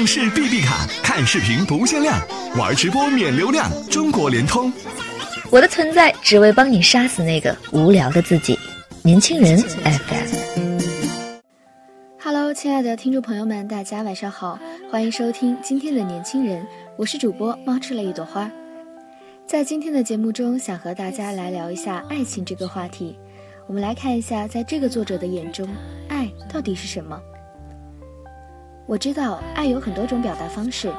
上市 BB 卡，看视频不限量，玩直播免流量。中国联通。我的存在只为帮你杀死那个无聊的自己。年轻人 FM。Hello，亲爱的听众朋友们，大家晚上好，欢迎收听今天的年轻人，我是主播猫吃了一朵花。在今天的节目中，想和大家来聊一下爱情这个话题。我们来看一下，在这个作者的眼中，爱到底是什么？我知道爱有很多种表达方式，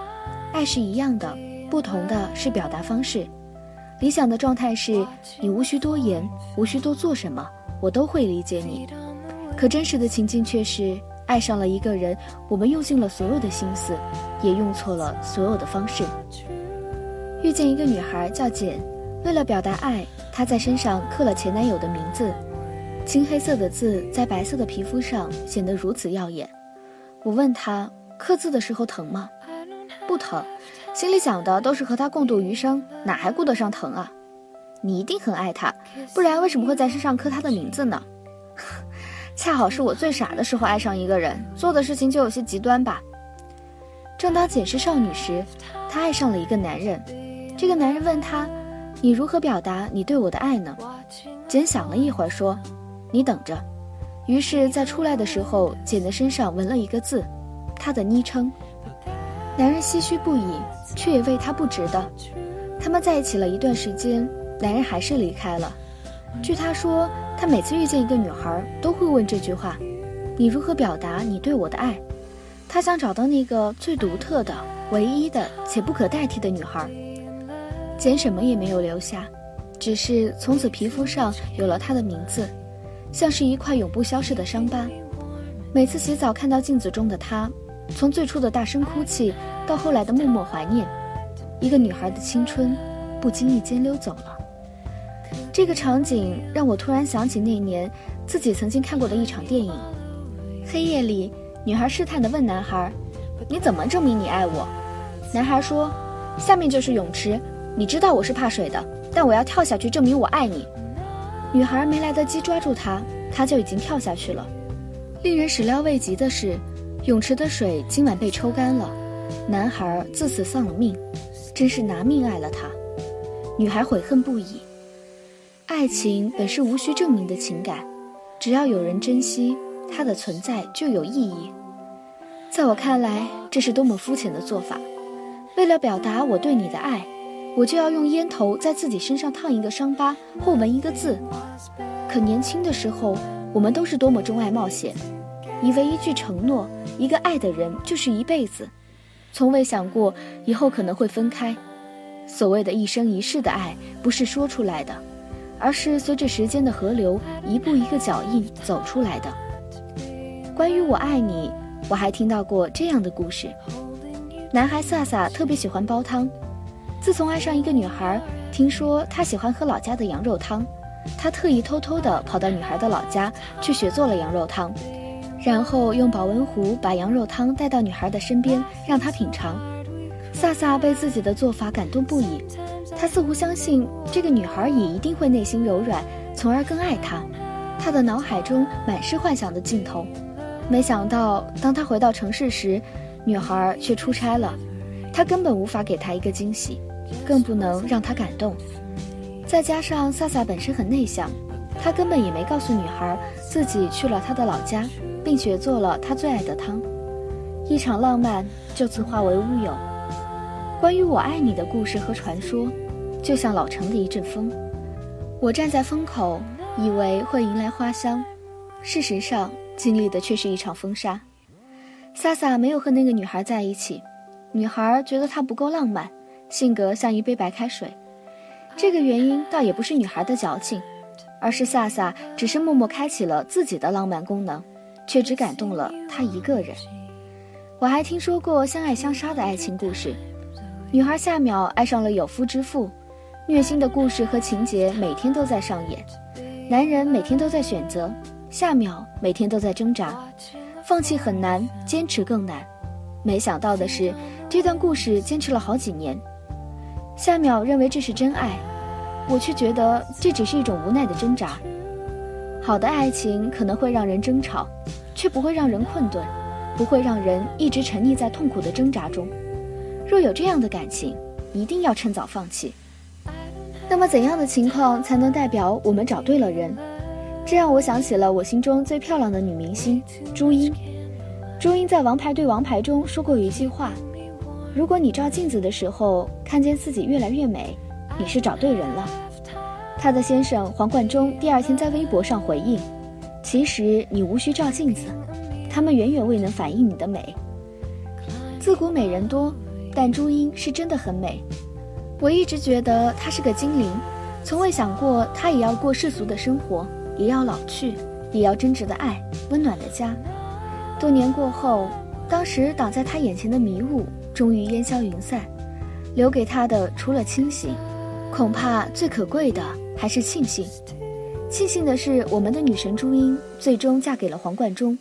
爱是一样的，不同的是表达方式。理想的状态是你无需多言，无需多做什么，我都会理解你。可真实的情境却是，爱上了一个人，我们用尽了所有的心思，也用错了所有的方式。遇见一个女孩叫简，为了表达爱，她在身上刻了前男友的名字。青黑色的字在白色的皮肤上显得如此耀眼。我问他刻字的时候疼吗？不疼，心里想的都是和他共度余生，哪还顾得上疼啊？你一定很爱他，不然为什么会在身上刻他的名字呢？恰好是我最傻的时候爱上一个人，做的事情就有些极端吧。正当简是少女时，她爱上了一个男人。这个男人问她：“你如何表达你对我的爱呢？”简想了一会儿说。你等着。于是，在出来的时候，简的身上纹了一个字，他的昵称。男人唏嘘不已，却也为他不值得。他们在一起了一段时间，男人还是离开了。据他说，他每次遇见一个女孩，都会问这句话：“你如何表达你对我的爱？”他想找到那个最独特的、唯一的且不可代替的女孩。简什么也没有留下，只是从此皮肤上有了他的名字。像是一块永不消逝的伤疤。每次洗澡看到镜子中的她，从最初的大声哭泣，到后来的默默怀念，一个女孩的青春，不经意间溜走了。这个场景让我突然想起那年自己曾经看过的一场电影。黑夜里，女孩试探地问男孩：“你怎么证明你爱我？”男孩说：“下面就是泳池，你知道我是怕水的，但我要跳下去证明我爱你。”女孩没来得及抓住他，他就已经跳下去了。令人始料未及的是，泳池的水今晚被抽干了，男孩自此丧了命，真是拿命爱了他。女孩悔恨不已。爱情本是无需证明的情感，只要有人珍惜，它的存在就有意义。在我看来，这是多么肤浅的做法。为了表达我对你的爱。我就要用烟头在自己身上烫一个伤疤或纹一个字。可年轻的时候，我们都是多么钟爱冒险，以为一句承诺，一个爱的人就是一辈子，从未想过以后可能会分开。所谓的一生一世的爱，不是说出来的，而是随着时间的河流，一步一个脚印走出来的。关于我爱你，我还听到过这样的故事：男孩萨萨特别喜欢煲汤。自从爱上一个女孩，听说她喜欢喝老家的羊肉汤，他特意偷偷地跑到女孩的老家去学做了羊肉汤，然后用保温壶把羊肉汤带到女孩的身边，让她品尝。萨萨被自己的做法感动不已，他似乎相信这个女孩也一定会内心柔软，从而更爱他。他的脑海中满是幻想的镜头，没想到当他回到城市时，女孩却出差了，他根本无法给她一个惊喜。更不能让他感动，再加上萨萨本身很内向，他根本也没告诉女孩自己去了他的老家，并且做了他最爱的汤，一场浪漫就此化为乌有。关于我爱你的故事和传说，就像老城的一阵风，我站在风口，以为会迎来花香，事实上经历的却是一场风沙。萨萨没有和那个女孩在一起，女孩觉得他不够浪漫。性格像一杯白开水，这个原因倒也不是女孩的矫情，而是萨萨只是默默开启了自己的浪漫功能，却只感动了他一个人。我还听说过相爱相杀的爱情故事，女孩夏淼爱上了有夫之妇，虐心的故事和情节每天都在上演，男人每天都在选择，夏淼每天都在挣扎，放弃很难，坚持更难。没想到的是，这段故事坚持了好几年。夏淼认为这是真爱，我却觉得这只是一种无奈的挣扎。好的爱情可能会让人争吵，却不会让人困顿，不会让人一直沉溺在痛苦的挣扎中。若有这样的感情，一定要趁早放弃。那么，怎样的情况才能代表我们找对了人？这让我想起了我心中最漂亮的女明星朱茵。朱茵在《王牌对王牌》中说过一句话：“如果你照镜子的时候看见自己越来越美，你是找对人了。”她的先生黄贯中第二天在微博上回应：“其实你无需照镜子，他们远远未能反映你的美。自古美人多，但朱茵是真的很美。”我一直觉得她是个精灵，从未想过她也要过世俗的生活，也要老去，也要真挚的爱，温暖的家。多年过后，当时挡在她眼前的迷雾终于烟消云散，留给她的除了清醒，恐怕最可贵的还是庆幸。庆幸的是，我们的女神朱茵最终嫁给了黄贯中，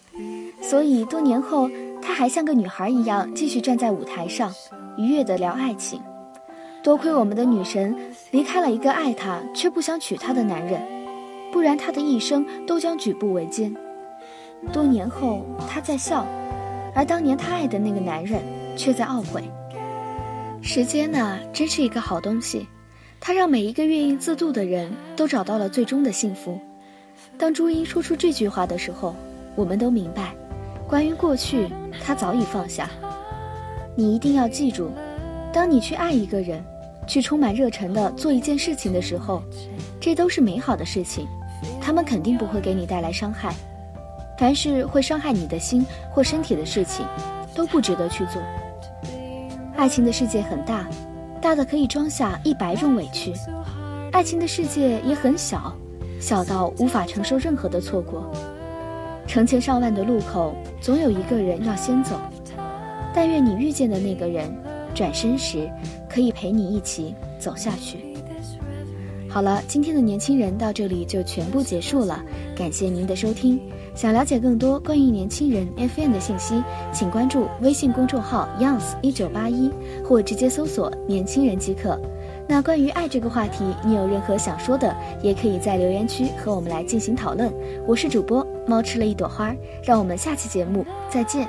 所以多年后，她还像个女孩一样继续站在舞台上，愉悦地聊爱情。多亏我们的女神离开了一个爱她却不想娶她的男人，不然她的一生都将举步维艰。多年后，她在笑，而当年她爱的那个男人却在懊悔。时间呐，真是一个好东西，它让每一个愿意自渡的人都找到了最终的幸福。当朱茵说出这句话的时候，我们都明白，关于过去，她早已放下。你一定要记住。当你去爱一个人，去充满热忱的做一件事情的时候，这都是美好的事情，他们肯定不会给你带来伤害。凡是会伤害你的心或身体的事情，都不值得去做。爱情的世界很大，大的可以装下一百种委屈；爱情的世界也很小，小到无法承受任何的错过。成千上万的路口，总有一个人要先走。但愿你遇见的那个人。转身时，可以陪你一起走下去。好了，今天的年轻人到这里就全部结束了，感谢您的收听。想了解更多关于年轻人 FM 的信息，请关注微信公众号 youngs 一九八一，或直接搜索“年轻人”即可。那关于爱这个话题，你有任何想说的，也可以在留言区和我们来进行讨论。我是主播猫吃了一朵花，让我们下期节目再见。